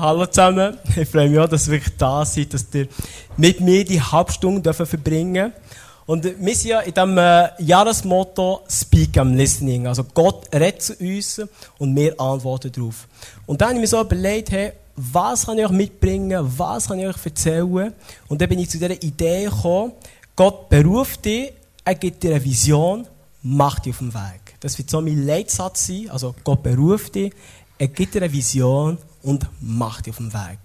Hallo zusammen, ich freue mich auch, dass ihr wirklich da seid, dass ihr mit mir die Halbstunde verbringen dürfen. Und wir sind ja in diesem äh, Jahresmotto Speak am Listening. Also Gott redet zu uns und wir antworten darauf. Und dann habe ich mir so überlegt, hey, was kann ich euch mitbringen, was kann ich euch erzählen? Und dann bin ich zu dieser Idee gekommen, Gott beruft dich, er gibt dir eine Vision, macht dich auf den Weg. Das wird so mein Leitsatz sein. Also Gott beruft dich, er gibt dir eine Vision und macht dich auf den Weg.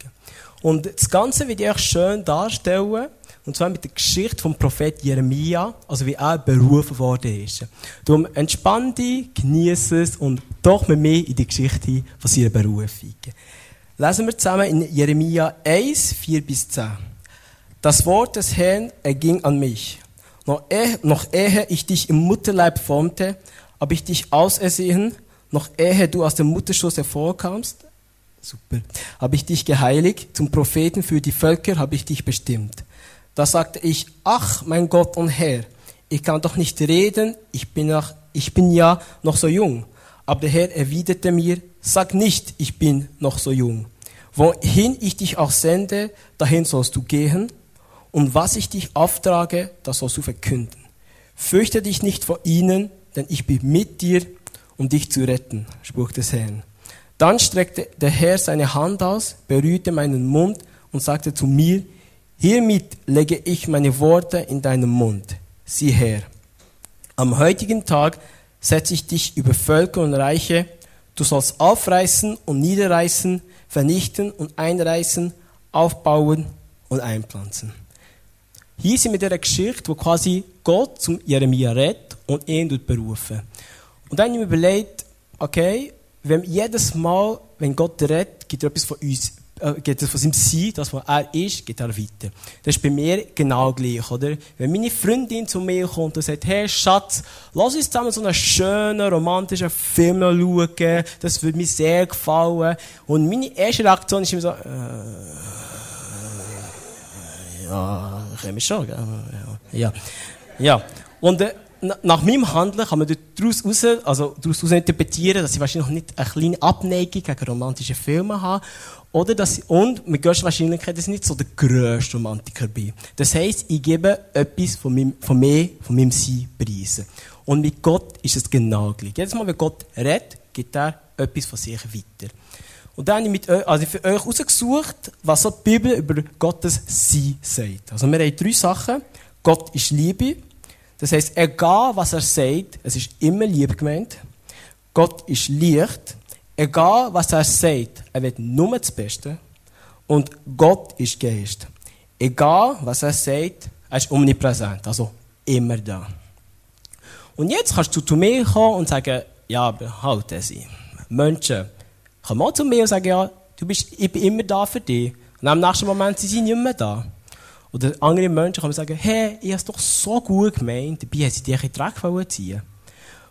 Und das Ganze wird ich euch schön darstellen, und zwar mit der Geschichte vom Prophet Jeremia, also wie er berufen worden ist. Darum entspann dich, genieße es und doch mit mir in die Geschichte von seiner Berufung. Lesen wir zusammen in Jeremia 1, 4 bis 10. Das Wort des Herrn erging an mich. Noch ehe, noch ehe ich dich im Mutterleib formte, habe ich dich ausersehen, noch ehe du aus dem Mutterschoß hervorkamst, Super. Habe ich dich geheiligt, zum Propheten für die Völker habe ich dich bestimmt. Da sagte ich, ach, mein Gott und Herr, ich kann doch nicht reden, ich bin, noch, ich bin ja noch so jung. Aber der Herr erwiderte mir, sag nicht, ich bin noch so jung. Wohin ich dich auch sende, dahin sollst du gehen, und was ich dich auftrage, das sollst du verkünden. Fürchte dich nicht vor ihnen, denn ich bin mit dir, um dich zu retten, Spruch des Herrn. Dann streckte der Herr seine Hand aus, berührte meinen Mund und sagte zu mir, hiermit lege ich meine Worte in deinen Mund. Sieh her. Am heutigen Tag setze ich dich über Völker und Reiche. Du sollst aufreißen und niederreißen, vernichten und einreißen, aufbauen und einpflanzen. Hier sind wir in der Geschichte, wo quasi Gott zum Jeremia redet und ihn berufen. Und dann habe ich mir überlegt, okay, wenn jedes Mal, wenn Gott redet, gibt er etwas von uns, äh, gibt er von seinem Sein, das, was er ist, geht er weiter. Das ist bei mir genau gleich, oder? Wenn meine Freundin zu mir kommt und sagt, hey Schatz, lass uns zusammen so einen schönen, romantischen Film schauen, das würde mir sehr gefallen. Und meine erste Reaktion ist immer so, äh, ja, können wir schon, gell? Ja. Ja. Und, äh, nach meinem Handeln kann man daraus raus, also daraus interpretieren, dass ich wahrscheinlich nicht eine kleine Abneigung gegen romantische Filme habe. Oder dass, und mit größter Wahrscheinlichkeit, dass ich nicht so der grösste Romantiker bin. Das heisst, ich gebe etwas von, meinem, von mir, von meinem Sein preisen. Und mit Gott ist es genau gleich. Jedes Mal, wenn Gott redet, gibt er etwas von sich weiter. Und dann habe ich mit euch, also für euch herausgesucht, was so die Bibel über Gottes Sein sagt. Also wir haben drei Sachen. Gott ist Liebe. Das heißt, egal was er sagt, es ist immer lieb gemeint. Gott ist Licht. Egal was er sagt, er wird nur das Beste. Und Gott ist Geist. Egal was er sagt, er ist omnipräsent, also immer da. Und jetzt kannst du zu mir kommen und sagen, ja, aber halt sie. Menschen kommen auch zu mir und sagen, ja, du bist, ich bin immer da für dich. Und am nächsten Moment sind sie nicht mehr da. Oder andere Menschen können sagen, hey, ich habe es doch so gut gemeint, dabei haben sie dich in den Dreck ziehen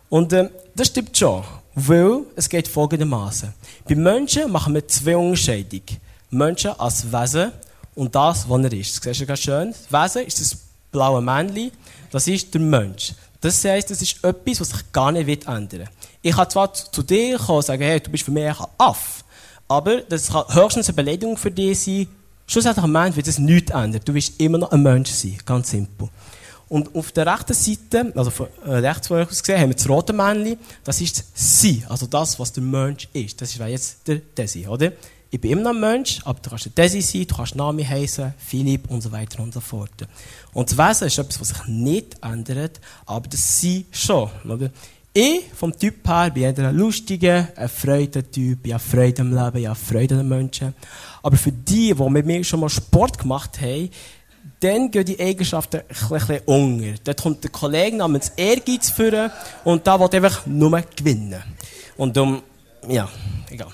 Und äh, das stimmt schon, weil es geht folgendermaßen. Bei Menschen machen wir zwei Unterscheidungen. Menschen als Wesen und das, was er ist. Das siehst du ganz schön. Das Wesen ist das blaue Männchen, das ist der Mensch. Das heisst, das ist etwas, was sich gar nicht ändern wird. Ich kann zwar zu dir kommen und sagen, hey, du bist für mich ein Aff, aber das kann höchstens eine Beleidigung für dich sein, Schlussendlich am Ende wird es nichts ändern. Du wirst immer noch ein Mensch sein. Ganz simpel. Und auf der rechten Seite, also von äh, rechts von euch aus gesehen, haben wir das rote Männchen. Das ist das Sie, also das, was der Mensch ist. Das ist jetzt der Desi, oder? Ich bin immer noch ein Mensch, aber du kannst der Desi sein, du kannst Name heißen, Philipp und so weiter und so fort. Und das Wesen ist etwas, was sich nicht ändert, aber das Sie schon, oder? Ich, vom Typ her, bin eher ein lustiger, ein Freudentyp, ich habe Freude am Leben, ich habe Freude an den Menschen. Aber für die, die mit mir schon mal Sport gemacht haben, dann gehen die Eigenschaften ein bisschen unter. Dort kommt der Kollege namens Ehrgeiz führen und da will einfach nur gewinnen. Und um, ja, egal.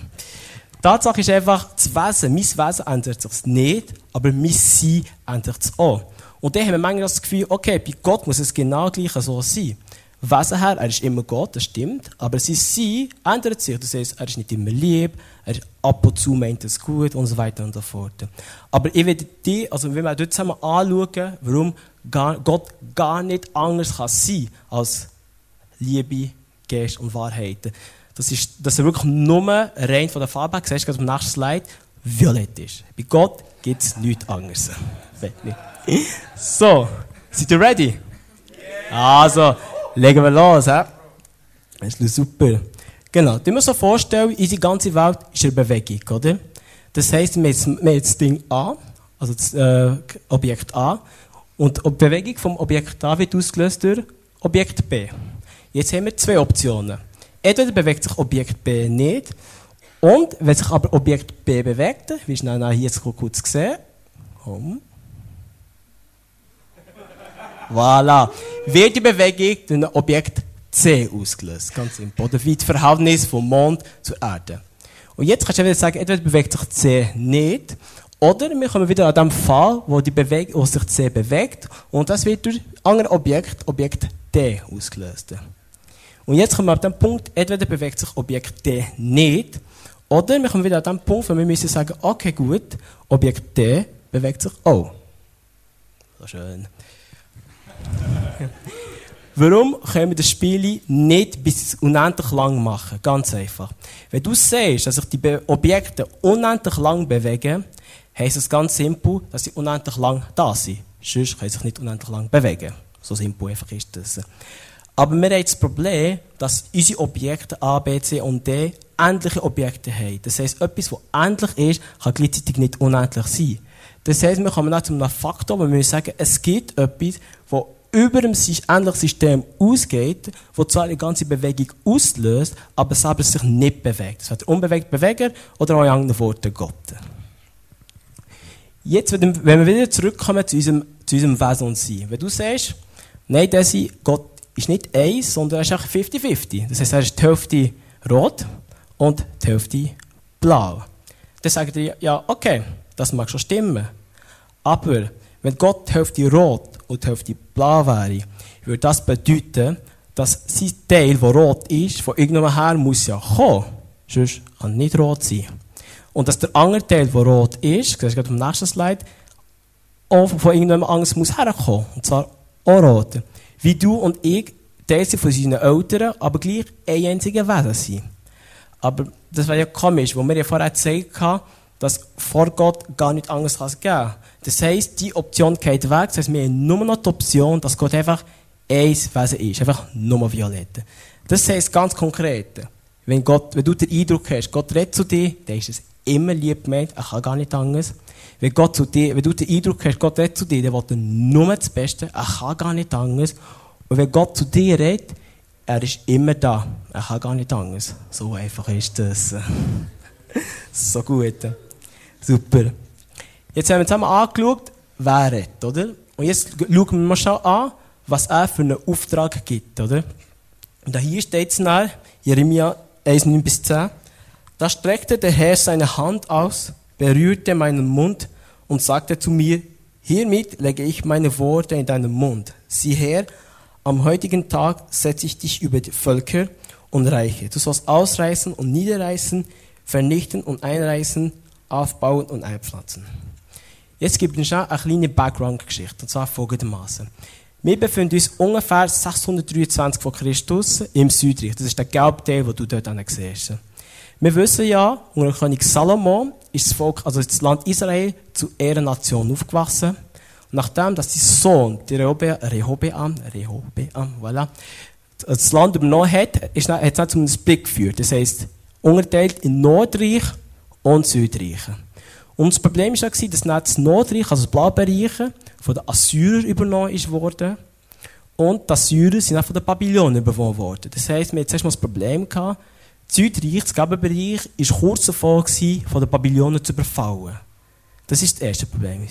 Die Tatsache ist einfach, das Wesen, mein Wesen ändert sich nicht, aber mein Sein ändert sich auch. Und dann haben wir manchmal das Gefühl, okay, bei Gott muss es genau gleich so sein. Wesen er ist immer Gott, das stimmt, aber sein Sein ändert sich. Das heißt, er ist nicht immer lieb, er ist ab und zu meint es gut und so weiter und so fort. Aber ich werde die, also wenn wir dort zusammen anschauen, warum Gott gar nicht anders kann sein als Liebe, Geist und Wahrheit. Das ist, dass er wirklich nur rein von der Farbe her, siehst du auf dem nächsten Slide, violett ist. Bei Gott gibt es nichts anderes. So, seid ihr ready? Also, legen wir los. He? Das ist super. Genau, du musst dir vorstellen, unsere ganze Welt ist eine Bewegung, oder? Das heisst, wir haben das Ding A, also das äh, Objekt A, und die Bewegung vom Objekt A wird ausgelöst durch Objekt B. Jetzt haben wir zwei Optionen. Entweder bewegt sich Objekt B nicht, und wenn sich aber Objekt B bewegt, wie schnell hier jetzt kurz gesehen, komm. Voilà. Wird die Bewegung durch ein Objekt C ausgelöst. Ganz simpel. Oder wie das Verhältnis vom Mond zur Erde. Und jetzt kannst du wieder sagen, entweder bewegt sich C nicht, oder wir kommen wieder an dem Fall, wo, die Bewegung, wo sich C bewegt, und das wird durch ein anderes Objekt, Objekt D, ausgelöst. Und jetzt kommen wir an den Punkt, entweder bewegt sich Objekt D nicht, oder wir kommen wieder an den Punkt, wo wir müssen sagen, okay, gut, Objekt D bewegt sich auch. So schön. Warum können wir das Spiel nicht bis unendlich lang machen? Ganz einfach. Wenn du siehst, dass sich die Objekte unendlich lang bewegen, heisst es ganz simpel, dass sie unendlich lang da sind. Sonst können sie sich nicht unendlich lang bewegen. So simpel einfach ist das. Aber wir haben das Problem, dass unsere Objekte A, B, C und D endliche Objekte haben. Das heisst, etwas, was endlich ist, kann gleichzeitig nicht unendlich sein. Das heisst, wir kommen auch zu einem Faktor, wo wir sagen, es gibt etwas, das über dem ähnlichen System ausgeht, wo zwar die ganze Bewegung auslöst, aber selber sich nicht bewegt. Das heißt, unbewegt Beweger oder auch in anderen Worten Gott. Jetzt, wenn wir wieder zurückkommen zu unserem, zu unserem Wesen und Sein. Wenn du sagst, nein, Desi, Gott ist nicht eins, sondern er ist auch 50-50. Das heißt, er ist die Hälfte rot und die Hälfte blau. Dann sagen die, ja, okay, das mag schon stimmen. Aber wenn Gott die Hälfte rot und die Hälfte blau wäre, würde das bedeuten, dass sein Teil, der rot ist, von irgendwann her muss ja kommen. Sonst kann nicht rot sein. Und dass der andere Teil, der rot ist, das ist gerade dem nächsten Slide, auch von irgendwann anders muss herkommen. Und zwar auch rot. Wie du und ich Teil sind von unseren Eltern, aber gleich ein einziger Wesen sind. Aber das wäre ja komisch, wo wir ja vorher gesagt haben, dass vor Gott gar nichts anderes geben kann. Das heisst, die Option geht weg. Das heisst, wir haben nur noch die Option, dass Gott einfach ein Wesen ist. Einfach nur violett. Das heisst ganz konkret, wenn, Gott, wenn du den Eindruck hast, Gott redet zu dir, dann ist es immer lieb gemeint, er kann gar nicht anders. Wenn, Gott zu dir, wenn du den Eindruck hast, Gott redet zu dir, dann will er nur das Beste, er kann gar nicht anders. Und wenn Gott zu dir redet, er ist immer da. Er kann gar nicht anders. So einfach ist das. so gut. Super. Jetzt haben wir zusammen angeschaut, wer redet, oder? Und jetzt schauen wir mal schon an, was er für einen Auftrag gibt, oder? Und hier steht es nach, Jeremia 1, 9 bis 10. Da streckte der Herr seine Hand aus, berührte meinen Mund und sagte zu mir, hiermit lege ich meine Worte in deinen Mund. Sieh her, am heutigen Tag setze ich dich über die Völker und Reiche. Du sollst ausreißen und niederreißen, vernichten und einreißen, aufbauen und einpflanzen. Jetzt gibt es eine kleine Background-Geschichte, und zwar folgendermaßen. Wir befinden uns ungefähr 623 vor Christus im Südreich. Das ist der gelbe Teil, den du dort siehst. Wir wissen ja, unter König Salomo ist das Volk, also das Land Israel, zu Ehrennation aufgewachsen. Und nachdem, dass sein Sohn, der Rehobeam, Rehobeam, voilà, das Land übernommen hat, hat es dann zum Split geführt. Das heisst, unterteilt in Nordreich und Südreich. Und das Problem war, dass das Nordreich, also das Blaubereich, von den Assyrern übernommen wurde. Und die Assyrer sind auch von den Babylonern übernommen worden. Das heisst, wir hatten zuerst mal das Problem das Südreich, das Gabenbereich, war kurz davor, von den Babylonern zu überfallen. Das war das erste Problem.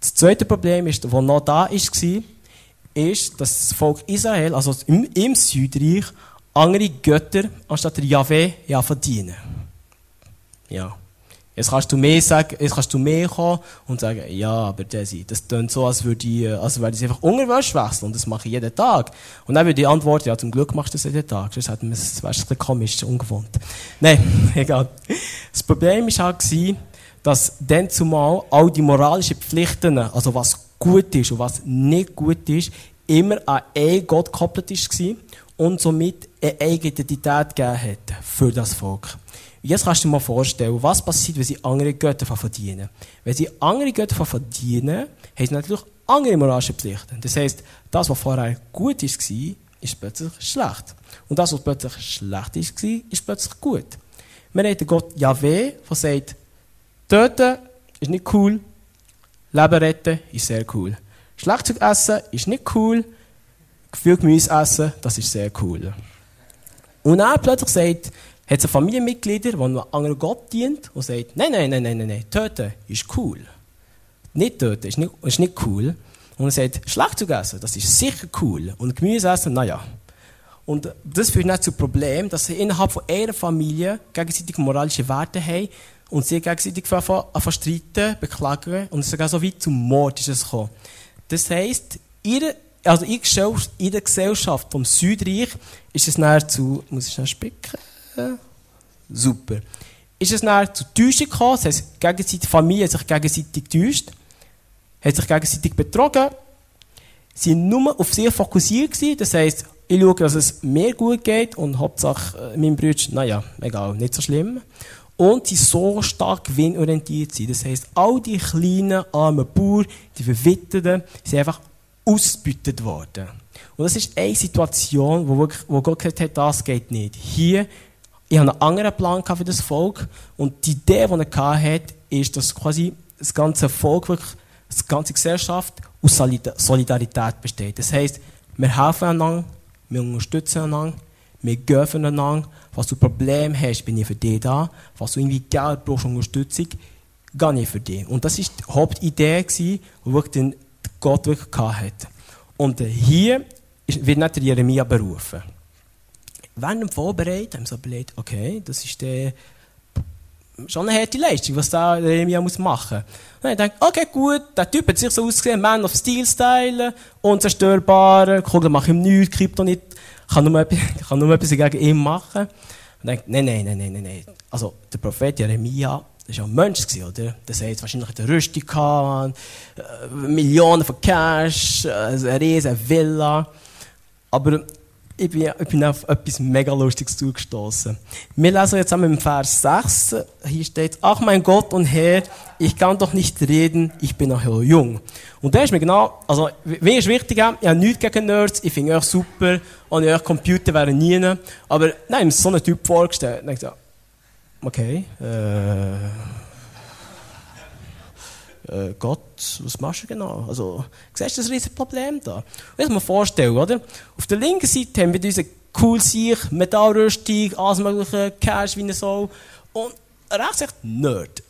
Das zweite Problem, das noch da war, ist, dass das Volk Israel, also im, im Südreich, andere Götter anstatt der Yahweh ja verdienen. Ja. Jetzt kannst du mehr sagen, jetzt kannst du mehr kommen und sagen, ja, aber Desi, das klingt so, als würde ich, als würde ich einfach Unterwäsche wechseln und das mache ich jeden Tag. Und dann würde ich antworten, ja, zum Glück machst du das jeden Tag. Sonst hätten wir es, wäre ein bisschen komisch, ungewohnt. Nein, egal. Das Problem war halt, dass dann zumal all die moralischen Pflichten, also was gut ist und was nicht gut ist, immer an einen Gott gekoppelt war und somit eine Identität gegeben hat für das Volk. Jetzt kannst du dir mal vorstellen, was passiert, wenn sie andere Götter verdienen. Wenn sie andere Götter verdienen, haben sie natürlich andere moralische Pflichten. Das heisst, das, was vorher gut war, ist plötzlich schlecht. Und das, was plötzlich schlecht war, ist plötzlich gut. Wir haben den Gott Yahweh, der sagt, töten ist nicht cool, Leben retten ist sehr cool. Schlagzeug essen ist nicht cool, viel Gemüse essen, das ist sehr cool. Und dann plötzlich sagt, hat es Familienmitglieder, die einem anderen Gott dient und sagt, nein, nein, nein, nein, nein, nein, töten ist cool. Nicht töten ist nicht, ist nicht cool. Und er sagt, Schlagzeug essen, das ist sicher cool. Und Gemüse essen, naja. Und das führt nicht zu Problem, dass sie innerhalb von ihrer Familie gegenseitig moralische Werte haben und sie gegenseitig anfangen streiten, beklagen und sogar so weit zum Mord ist es gekommen. Das heisst, ihre, also in der Gesellschaft vom Südreich ist es näher zu, muss ich schnell spicken? Super. Ist es näher zu Täuschung gekommen, das heisst, gegenseitig, die Familie hat sich gegenseitig getäuscht, hat sich gegenseitig betrogen, sie waren nur auf sich fokussiert gewesen, das heisst, ich schaue, dass es mir gut geht und Hauptsache äh, meinem Bruder, naja, egal, nicht so schlimm. Und sie so stark gewinnorientiert sind. Das heisst, all die kleinen, armen Bauern, die Verwitterten, sind einfach ausgebeutet worden. Und das ist eine Situation, wo, wirklich, wo Gott gesagt hat, das geht nicht. Hier, ich habe einen anderen Plan für das Volk und die Idee, die er hatte, ist, dass quasi das ganze Volk, wirklich, die ganze Gesellschaft aus Solidarität besteht. Das heisst, wir helfen einander, wir unterstützen einander, wir gehen füreinander. Was du Probleme hast, bin ich für dich da. Was du irgendwie Geld brauchst, Unterstützung, gehe ich für dich. Und das war die Hauptidee, die wirklich Gott wirklich hatte. Und hier wird nicht der Jeremia berufen. Während dem Vorbereiten haben wir so überlegt, okay, das ist der schon eine harte Leistung, was da Jeremia muss machen. Und ich denke, okay, gut, der Typ hat sich so ausgesehen, Man of Steel Style, unzerstörbar, Kugel mache ihm nichts, Krypto nicht, kann nur, etwas, kann nur etwas gegen ihn machen. Und ich denke, nein, nein, nein, nein, nein, nein. Also, der Prophet Jeremia, das war ja ein Mensch, oder? Der hat wahrscheinlich eine Rüstung gehabt, äh, Millionen von Cash, äh, eine riesige Villa. Aber ich bin, ich bin auf etwas mega Lustiges zugestoßen. Wir lesen jetzt einmal im Vers 6. Hier steht, ach mein Gott und Herr, ich kann doch nicht reden, ich bin noch jung. Und da ist mir genau, also, mir ist wichtig, ich habe nichts gegen Nerds, ich finde euch super, und euch Computer wären nie. Aber, nein, ich so einen Typ vorgestellt. Und ich so, okay, äh, äh, Gott, was machst du genau? Also, siehst du das riesige Problem da? Und ich mir vorstellen, oder? Auf der linken Seite haben wir diese cool sich, Metallrüstung, alles mögliche, Cash wie so. Und rechts echt Nerd.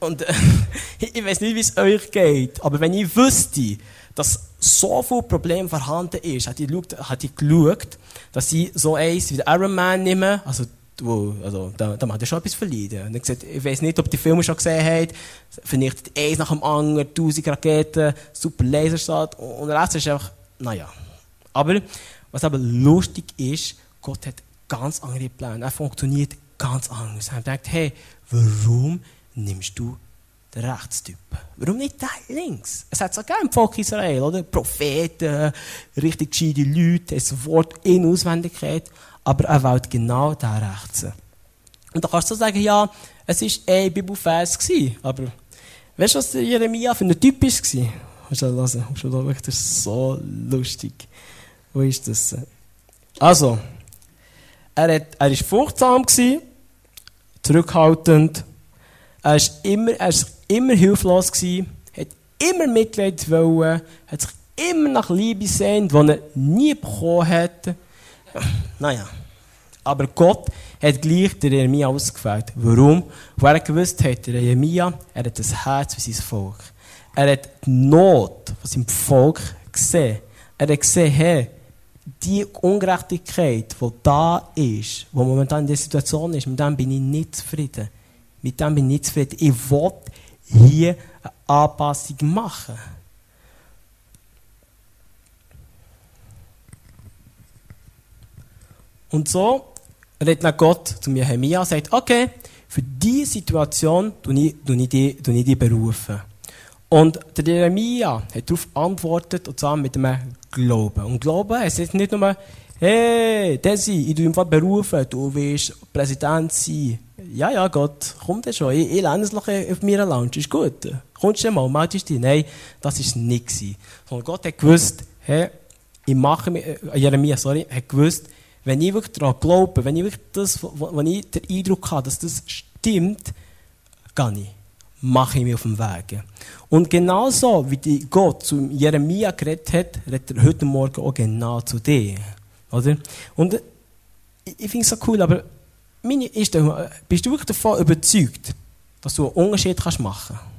Und äh, ich weiß nicht, wie es euch geht, aber wenn ich wüsste, dass so viel Problem vorhanden ist, hat ich, geschaut, dass ich so eins wie der Iron Man nehme, also wo, also, da, da macht er schon etwas verlieren. Und er gesagt, ich weiß nicht, ob die Filme schon gesehen habt, vernichtet eins nach dem anderen, tausend Raketen, super Laserstadt, und der Rest ist einfach, naja. Aber, was aber lustig ist, Gott hat ganz andere Pläne. Er funktioniert ganz anders. Er denkt, hey, warum nimmst du den Rechtstyp? Warum nicht den links? Es hat so gerne im Volk Israel, oder? Propheten, richtig gescheite Leute, das Wort in Auswendigkeit aber er wählt genau den rechts. Und da kannst du sagen, ja, es war ein Bibelvers, aber weißt du, was der Jeremia für ein Typ war? Hast du das hören? Das ist so lustig. Wo ist das? Also, er, war furchtsam, zurückhaltend, er war immer, er immer hilflos, gewesen, hat immer Mitleid wollen, hat sich immer nach Liebe sehnt, die er nie bekommen hat. Naja. Aber Gott hat gleich den Jeremia ausgefällt. Warum? Weil er gewusst hat, der Jeremia, er hat das Herz für sein Volk. Er hat die Not von seinem Volk gesehen. Er hat gesehen, hey, die Ungerechtigkeit, die da ist, die momentan in der Situation ist, mit dem bin ich nicht zufrieden. Mit dem bin ich nicht zufrieden. Ich will hier eine Anpassung machen. Und so redet dann Gott zu Nehemia und sagt, okay, für diese Situation tue ich, tue berufen. Und der Jeremia hat darauf antwortet, und zwar mit einem Glauben. Und Glauben heißt nicht nur, hey, Desi, ich tue einfach berufen, du willst Präsident sein. ja, ja, Gott, kommt ja schon. Ich, ich lerne es noch auf meiner Lounge, ist gut. Kommst du mal, meldest dich? Nein, das war nicht. Sondern Gott hat gewusst, hey, ich mache mich, äh, Jeremia, sorry, hat gewusst, wenn ich wirklich daran glaube, wenn ich wirklich das, wenn ich den Eindruck habe, dass das stimmt, gehe ich. Mache ich mich auf den Weg. Und genauso wie Gott zu Jeremia geredet hat, redet er heute Morgen auch genau zu dir. Oder? Und ich, ich finde es so cool, aber meine ist, bist du wirklich davon überzeugt, dass du einen Unterschied kannst machen kannst?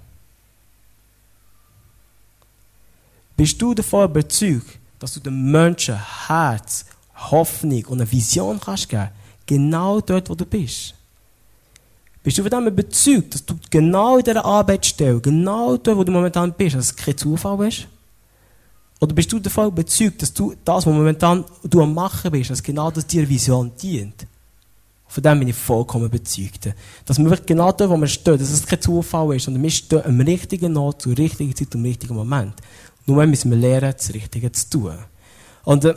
Bist du davon überzeugt, dass du den Menschen Herz, Hoffnung und eine Vision kannst geben Genau dort, wo du bist. Bist du von dem überzeugt, dass du genau in dieser Arbeitsstelle, genau dort, wo du momentan bist, dass es kein Zufall ist? Oder bist du davon überzeugt, dass du das, was momentan du am Machen bist, dass genau das dir Vision dient? Von dem bin ich vollkommen überzeugt. Dass wir wirklich genau dort, wo wir stehen, dass es kein Zufall ist, sondern wir stehen am richtigen Ort, zur richtigen Zeit, im richtigen Moment. Nur müssen wir lernen, das Richtige zu tun. Und äh,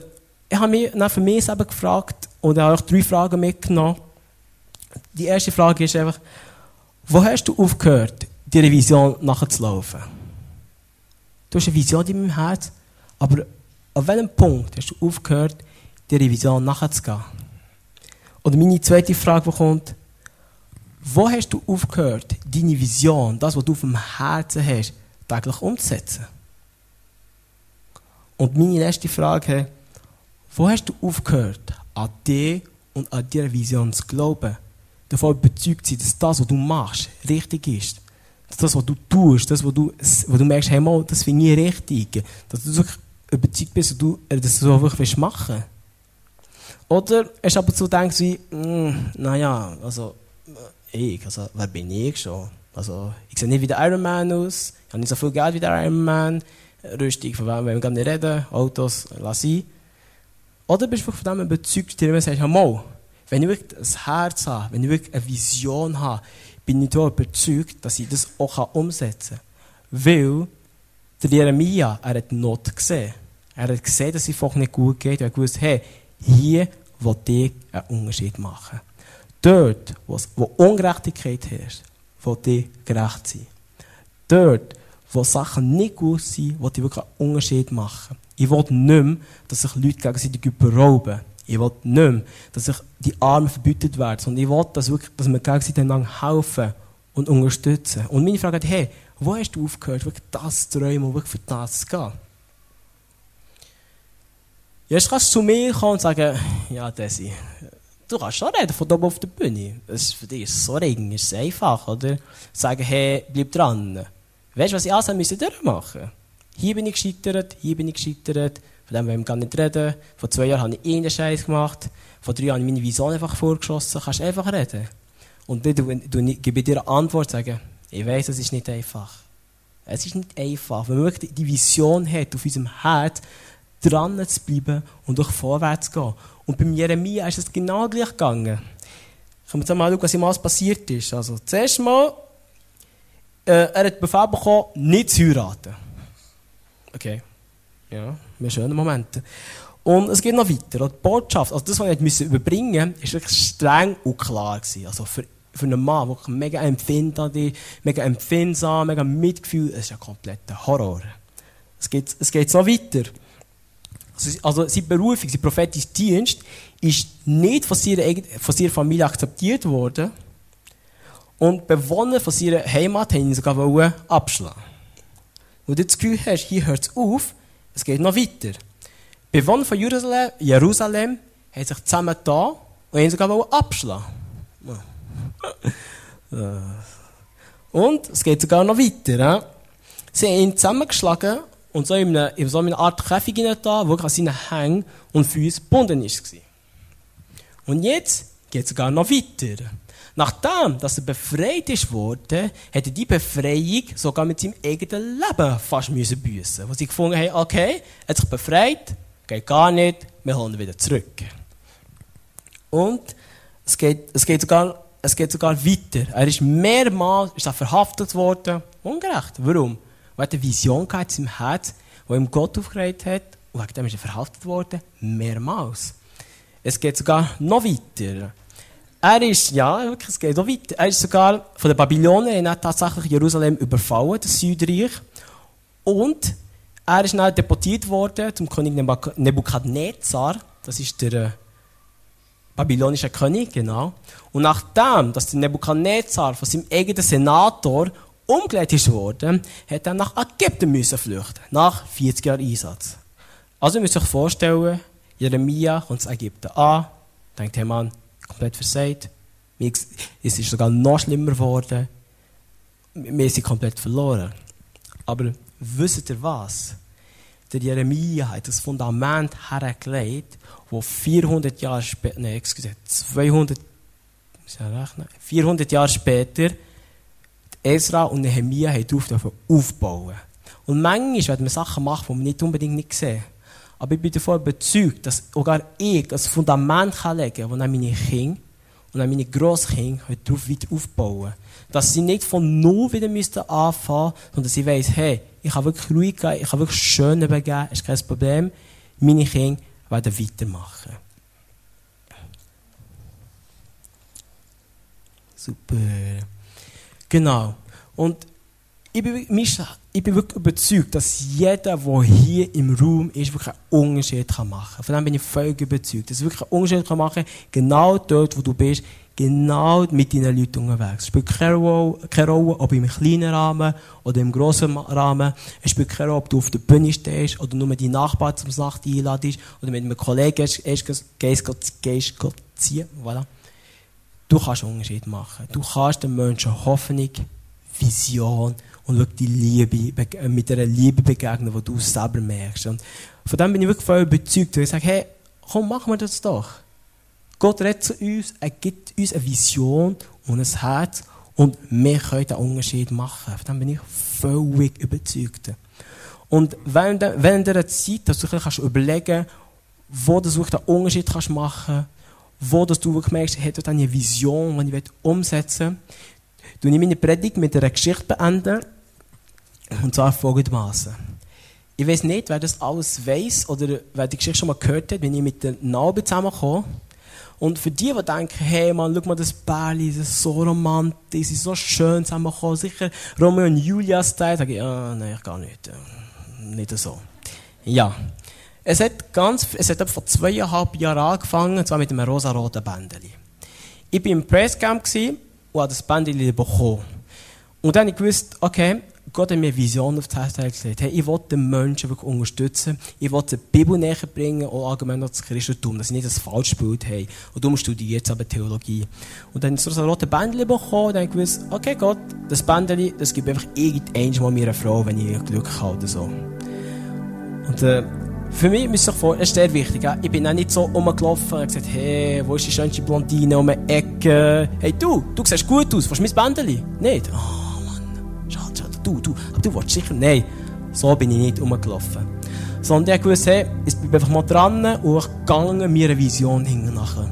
ich habe mich dann für mich selber gefragt und habe auch drei Fragen mitgenommen. Die erste Frage ist einfach, wo hast du aufgehört, deiner Vision nachzulaufen? Du hast eine Vision in meinem Herz, aber an welchem Punkt hast du aufgehört, dieser Vision nachzugehen? Und meine zweite Frage, die kommt, wo hast du aufgehört, deine Vision, das, was du auf dem Herzen hast, täglich umzusetzen? Und meine letzte Frage, wo hast du aufgehört, an dich und an deine Vision zu glauben? Davon überzeugt sein, dass das, was du machst, richtig ist. Dass das, was du tust, das, was du, wo du merkst, hey, mal, das finde ich richtig. Dass du wirklich überzeugt bist, dass du, äh, dass du so wirklich machen willst. Oder du aber so denkst wie, mm, naja, also, ich, also, wer bin ich schon? Also, ich sehe nicht wie der Iron Man aus, ich habe nicht so viel Geld wie der Iron Man, Rüstung, von wem wollen wir gar nicht reden, Autos, lass sein. Oder bist du von dem überzeugt, dass du sagst, mal, wenn ich wirklich ein Herz habe, wenn ich wirklich eine Vision habe, bin ich da überzeugt, dass ich das auch umsetzen kann. Weil der Jeremia, er hat Not gesehen. Er hat gesehen, dass es einfach nicht gut geht. Er hat gewusst, hey, hier will ich einen Unterschied machen. Dort, wo Ungerechtigkeit herrscht, will ich gerecht sein. Dort, wo Sachen nicht gut sind, will ich wirklich einen Unterschied machen. Ich will nicht mehr, dass sich Leute gegenseitig berauben. Ich will nicht mehr, dass sich die Armen verbietet werden, sondern ich will, dass, wirklich, dass wir gegenseitig helfen und unterstützen. Und meine Frage ist, hey, wo hast du aufgehört, wirklich das zu träumen und wirklich für das zu gehen? Jetzt kannst du zu mir kommen und sagen, ja, Desi, du kannst schon reden von oben auf der Bühne. Das für dich ist so regen, ist einfach, oder? Sagen, hey, bleib dran. Weißt du, was ich alles müssen durchmachen Hier bin ich gescheitert, hier bin ich gescheitert, von dem wollen wir gar nicht reden. Vor zwei Jahren habe ich irgendeinen Scheiß gemacht, vor drei Jahren habe ich meine Vision einfach vorgeschossen, kannst einfach reden. Und dann du, gebe dir eine Antwort, sagen, ich weiß, es ist nicht einfach. Es ist nicht einfach. Wenn man wirklich die Vision hat, auf unserem Herz dran zu bleiben und durch vorwärts zu gehen. Und beim Jeremia ist es genau gleich gegangen. Können wir mal schauen, was ihm alles passiert ist. Also, zuerst mal, äh, er hat Befehl bekommen, nicht zu heiraten. Okay. Ja, wir schöne Momente. Und es geht noch weiter. Die Botschaft, also das, was ich müssen überbringen musste, war wirklich streng und klar. Gewesen. Also für, für einen Mann, der mega empfindsam mega empfindsam, mega Mitgefühl, das ist ein kompletter Horror. Es geht, es geht noch weiter. Also, also seine Berufung, sein prophetischer Dienst, ist nicht von seiner, von seiner Familie akzeptiert worden. Und die Bewohner von seiner Heimat haben ihn sogar abschlagen. Und du das Gefühl hast, hier hört es auf, es geht noch weiter. Die Bewohner von Jerusalem, Jerusalem haben sich zusammen da und ihn sogar abschlagen. Und es geht sogar noch weiter. Sie haben ihn zusammengeschlagen und so in, eine, in so eine Art Käfig da, wo an seinen Hängen und Füßen gebunden war. Und jetzt geht es sogar noch weiter. Nachdem, dass er befreit ist worden, hat er die Befreiung sogar mit seinem eigenen Leben fast müssen büssen. Wo sie gefunden haben, okay, er hat sich befreit, geht gar nicht, wir holen ihn wieder zurück. Und es geht, es geht sogar, es geht sogar weiter. Er ist mehrmals, ist er verhaftet worden. Ungerecht. Warum? Weil er eine Vision gehabt in Herz, die ihm Gott aufgeregt hat. Und wegen dem ist er verhaftet worden. Mehrmals. Es geht sogar noch weiter. Er ist, ja, wirklich, es geht auch weiter. Er ist sogar von den Babylonern tatsächlich Jerusalem überfallen, das Südreich. Und er ist dann deportiert worden zum König Nebukadnezar. Das ist der äh, babylonische König, genau. Und nachdem, dass der Nebukadnezar von seinem eigenen Senator umgelegt ist worden, hat er nach Ägypten müssen flüchten. Nach 40 Jahren Einsatz. Also, ihr müsst euch vorstellen, Jeremia kommt zu Ägypten an, denkt, hey Mann, komplett versagt. Es ist sogar noch schlimmer geworden. Wir sind komplett verloren. Aber wisst ihr was? Der Jeremia hat das Fundament hergelegt, wo 400 Jahre später, nein, excuse, 200, 400 Jahre später, Ezra und Nehemia haben aufbauen. Und manchmal werden wir Sachen machen, die wir nicht unbedingt nicht sehen. Aber ich bin davon überzeugt, dass sogar ich ein Fundament legen kann, das meine Kinder und meine Grosskinder darauf weiter aufbauen Dass sie nicht von null wieder anfangen müssen, sondern sie weiss, hey, ich kann wirklich ruhig gehen, ich kann wirklich schön begeben, ist kein Problem. Meine Kinder werden weitermachen. Super. Genau. Und ich bin, ich bin wirklich überzeugt, dass jeder, der hier im Raum ist, wirklich einen Unterschied machen kann. Von dem bin ich völlig überzeugt. Dass er wirklich einen Unterschied machen kann, genau dort, wo du bist, genau mit deinen Leuten unterwegs. Es spielt keine Rolle, ob im kleinen Rahmen oder im grossen Rahmen. Es spielt keine Rolle, ob du auf der Bühne stehst oder nur deinen Nachbarn zum Nacht einladest oder mit einem Kollegen gehst ziehen. Voilà. Du kannst einen Unterschied machen. Du kannst den Menschen Hoffnung, Vision und wirklich die Liebe, äh, mit einer Liebe begegnen, die du selber merkst. Und von dem bin ich wirklich voll überzeugt. Ich sage, hey, komm, machen wir das doch. Gott redet zu uns, er gibt uns eine Vision und ein Herz und wir können einen Unterschied machen. Von dem bin ich völlig überzeugt. Und während, dieser Zeit, dass du kannst überlegen wo du einen Unterschied kannst machen wo dass du wirklich merkst, hey, du eine Vision, die ich umsetzen will, ich meine Predigt mit einer Geschichte beenden. Und zwar folgendermaßen. Ich weiß nicht, wer das alles weiß oder wer die Geschichte schon mal gehört hat, wenn ich mit der Nabe zusammenkomme. Und für die, die denken, hey Mann, schau mal das Bärli, das ist so romantisch, es ist so schön zusammengekommen, sicher Romeo und Julia-Style, sage ich, ah, nein, gar nicht. Nicht so. Ja. Es hat ganz, es hat vor zweieinhalb Jahren angefangen, und zwar mit einem rosa-roten Bändeli. Ich war im Presscamp und habe das Bändeli bekommen. Und dann habe ich gewusst, okay, Gott hat mir eine Vision auf das Herz gelegt. Hey, ich will den Menschen wirklich unterstützen. Ich will die Bibel näher bringen und allgemein noch das Christentum, dass sie nicht das falsche Bild haben. Und darum studiere jetzt aber Theologie. Und dann so ein rotes Bändchen bekommen und dann ich gewusst, okay Gott, das Bändchen, das gibt einfach irgendwann mal mir eine Frau, wenn ich Glück habe oder so. Und, äh, für mich müsst ihr euch vorstellen, ist sehr wichtig. Ja? Ich bin auch nicht so rumgelaufen und gesagt, hey, wo ist die schönste Blondine um die Ecke? Hey, du, du siehst gut aus, willst du mein Bändchen? Nicht? Oh du, du, du willst sicher, nein, so bin ich nicht rumgelaufen. Sondern ich wusste, hey, ich bin einfach mal dran und ich gegangen, mir eine Vision hinten nachher.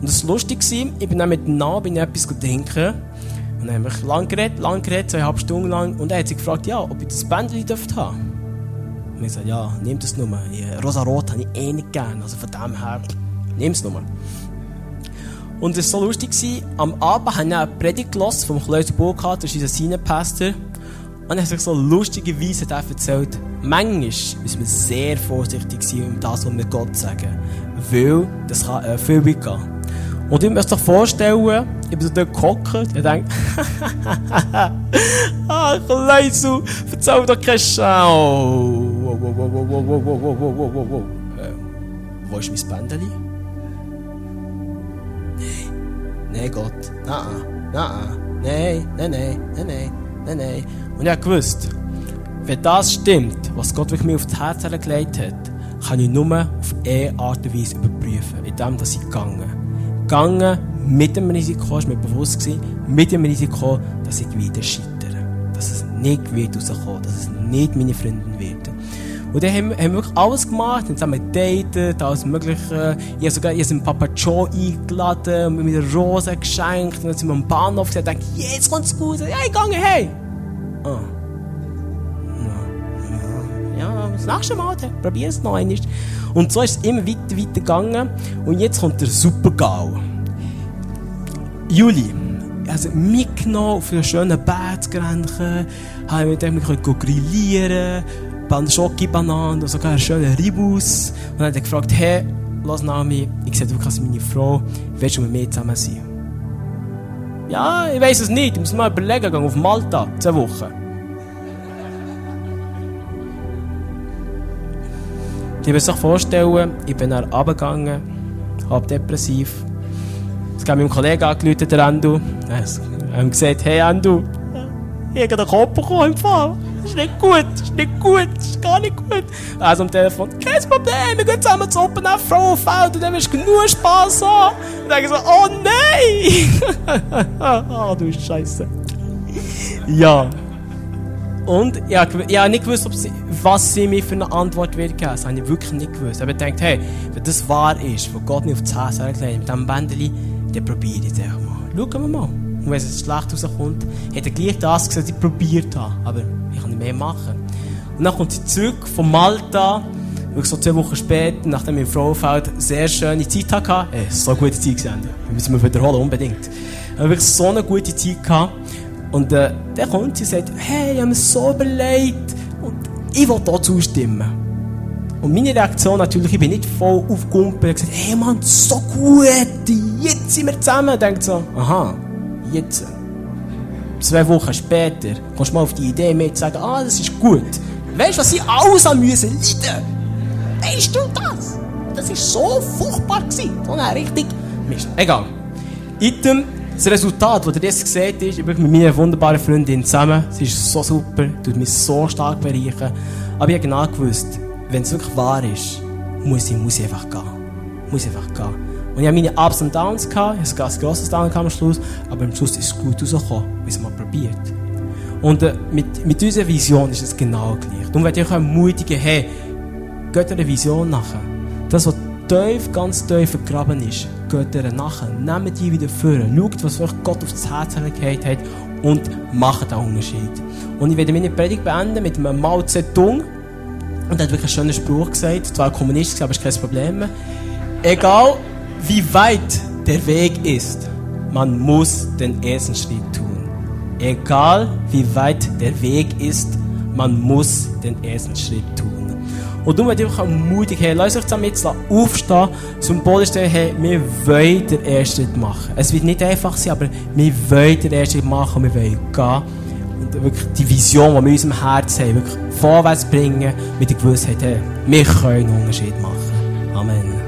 Und das war lustig, ich bin dann mit dem Namen bin etwas denken. Und dann haben wir lang geredet, lang geredet, zweieinhalb Stunden lang. Und er hat sich gefragt, ja, ob ich das Bändchen dürfte haben. Und ich sagte, ja, nimm das nur. Rosa-Rot habe ich eh nicht gern. Also von dem her, nimm es nur. Und es war so lustig, am Abend habe ich eine Predigt gehört vom Klaus Burkhardt, das ist unser Sinenpastor. Und er hat sich so lustige Weise erzählt, manchmal müssen wir sehr vorsichtig sein um das, was wir Gott sagen. Weil das kann äh, viel weit gehen. Und ich muss dir vorstellen, ich bin so dort gehockt und denke, ach, Leisu, erzähl doch keine Schau. Wow, wow, wow, wow, wow, wow, wow, wow, wow, wow. Äh, wo ist mein Bändeli? Nein. Nein, Gott. Nein, nein, nein, nein, nein, nein, nein, nein. Und ich gewusst, wenn das stimmt, was Gott mir auf das Herz gelegt hat, kann ich nur auf eine Art und Weise überprüfen, indem dass ich gegangen. Gegangen mit dem Risiko, ist mir bewusst gewesen, mit dem Risiko, dass ich wieder scheitere. Dass es nicht wird rauskommen, dass es nicht meine Freundin wird. Und dann haben, haben wir wirklich alles gemacht, haben zusammen gedatet, alles Mögliche. Ich habe sogar ich habe Papa Joe eingeladen, mir Rosen geschenkt, und dann sind wir am Bahnhof gesagt, dachte, jetzt kommt's gut, ja, ich gehe, hey! Ah. Ja, ja, das nächste Mal, probier es noch einmal. Und so ist es immer weiter, weiter gegangen. Und jetzt kommt der Super-GAU. Juli. Also mitgenommen auf einen schönen Berggrenchen, haben mit dem grillieren, Schoki-Bananen und sogar einen schönen Ribus. Und dann hat er gefragt, hey, lass Nami, ich sehe, du kannst meine Frau, willst du mit mir zusammen sein? Ja, ich weiß es nicht, ich muss mal überlegen, gehen auf Malta, zwei Wochen. Ich muss sich vorstellen, ich bin dann runtergegangen, halb depressiv. Es kam meinem Kollegen angerufen, der Andu. Er hat gesagt, hey Andu, ich habe den Kopf bekommen im Fall. Ist nicht gut, ist nicht gut, ist gar nicht gut. Also am Telefon, kein Problem, wir gehen zusammen zu Open Air Frauenfeld und dann wirst du genug Spass haben. Und dann so, oh nein! oh du Scheiße. Ja. Und ja, ich habe nicht gewusst, sie, was sie mir für eine Antwort wird geben. Das habe ich wirklich nicht gewusst. Aber ich dachte, hey, wenn das wahr ist, wo Gott mir auf das Herz hergelegt mit diesem Bändeli, dann probiere ich es einfach mal. Schauen wir mal. Und wenn es schlecht rauskommt, hat er gleich das gesagt, was ich probiert habe. Aber ich kann nicht mehr machen. Und dann kommt sie zurück von Malta, wirklich so zwei Wochen später, nachdem ich im Frauenfeld sehr schöne Zeit hatte. Ey, so eine gute Zeit gesehen. Wir müssen wir wiederholen, unbedingt. Ich habe wirklich so eine gute Zeit gehabt. Und äh, dann kommt sie und sagt, hey, ich habe mir so überlegt und ich will hier zustimmen. Und meine Reaktion natürlich, ich bin nicht voll aufgekumpelt, habe gesagt, hey Mann, so gut, jetzt sind wir zusammen. Ich denke so, aha, jetzt. Zwei Wochen später kommst du mal auf die Idee, mir zu sagen, ah, das ist gut. Weißt du, was sie alles an müssen leiden? Weißt du das? Das war so furchtbar gewesen. So richtig Mist. Egal. Item, das Resultat, das ihr jetzt seht, ist, ich bin mit meiner wunderbaren Freundin zusammen. Sie ist so super, tut mich so stark bereichern. Aber ich habe genau gewusst, wenn es wirklich wahr ist, muss ich, muss ich einfach gehen. Muss ich einfach gehen. Und ich hatte meine Ups und Downs, gehabt. ich hatte ein grosses Down am Schluss, aber am Schluss ist es gut rausgekommen, wie es mal probiert. Und äh, mit, mit unserer Vision ist es genau gleich. Darum werde ich euch ermutigen, hey, geht einer Vision nachher. Das, was tief, ganz tief vergraben ist, geht ihr nachher. Nehmt die wieder vor. Schaut, was euch Gott aufs Herz gelegt hat und macht den Unterschied. Und ich werde meine Predigt beenden mit einem Mao Zedong. Und er hat wirklich einen schönen Spruch gesagt. Zwar Kommunist, aber ist kein Problem. Egal, wie weit der Weg ist, man muss den ersten Schritt tun. Egal, wie weit der Weg ist, man muss den ersten Schritt tun. Und darum möchte euch ermutigen, hey, lasst euch jetzt aufstehen, symbolisch stehen, hey, wir wollen den ersten Schritt machen. Es wird nicht einfach sein, aber wir wollen den ersten Schritt machen wir wollen gehen. Und wirklich die Vision, die wir in unserem Herzen haben, wirklich vorwärts bringen, mit der Gewissheit, hey, wir können einen Unterschied machen. Amen.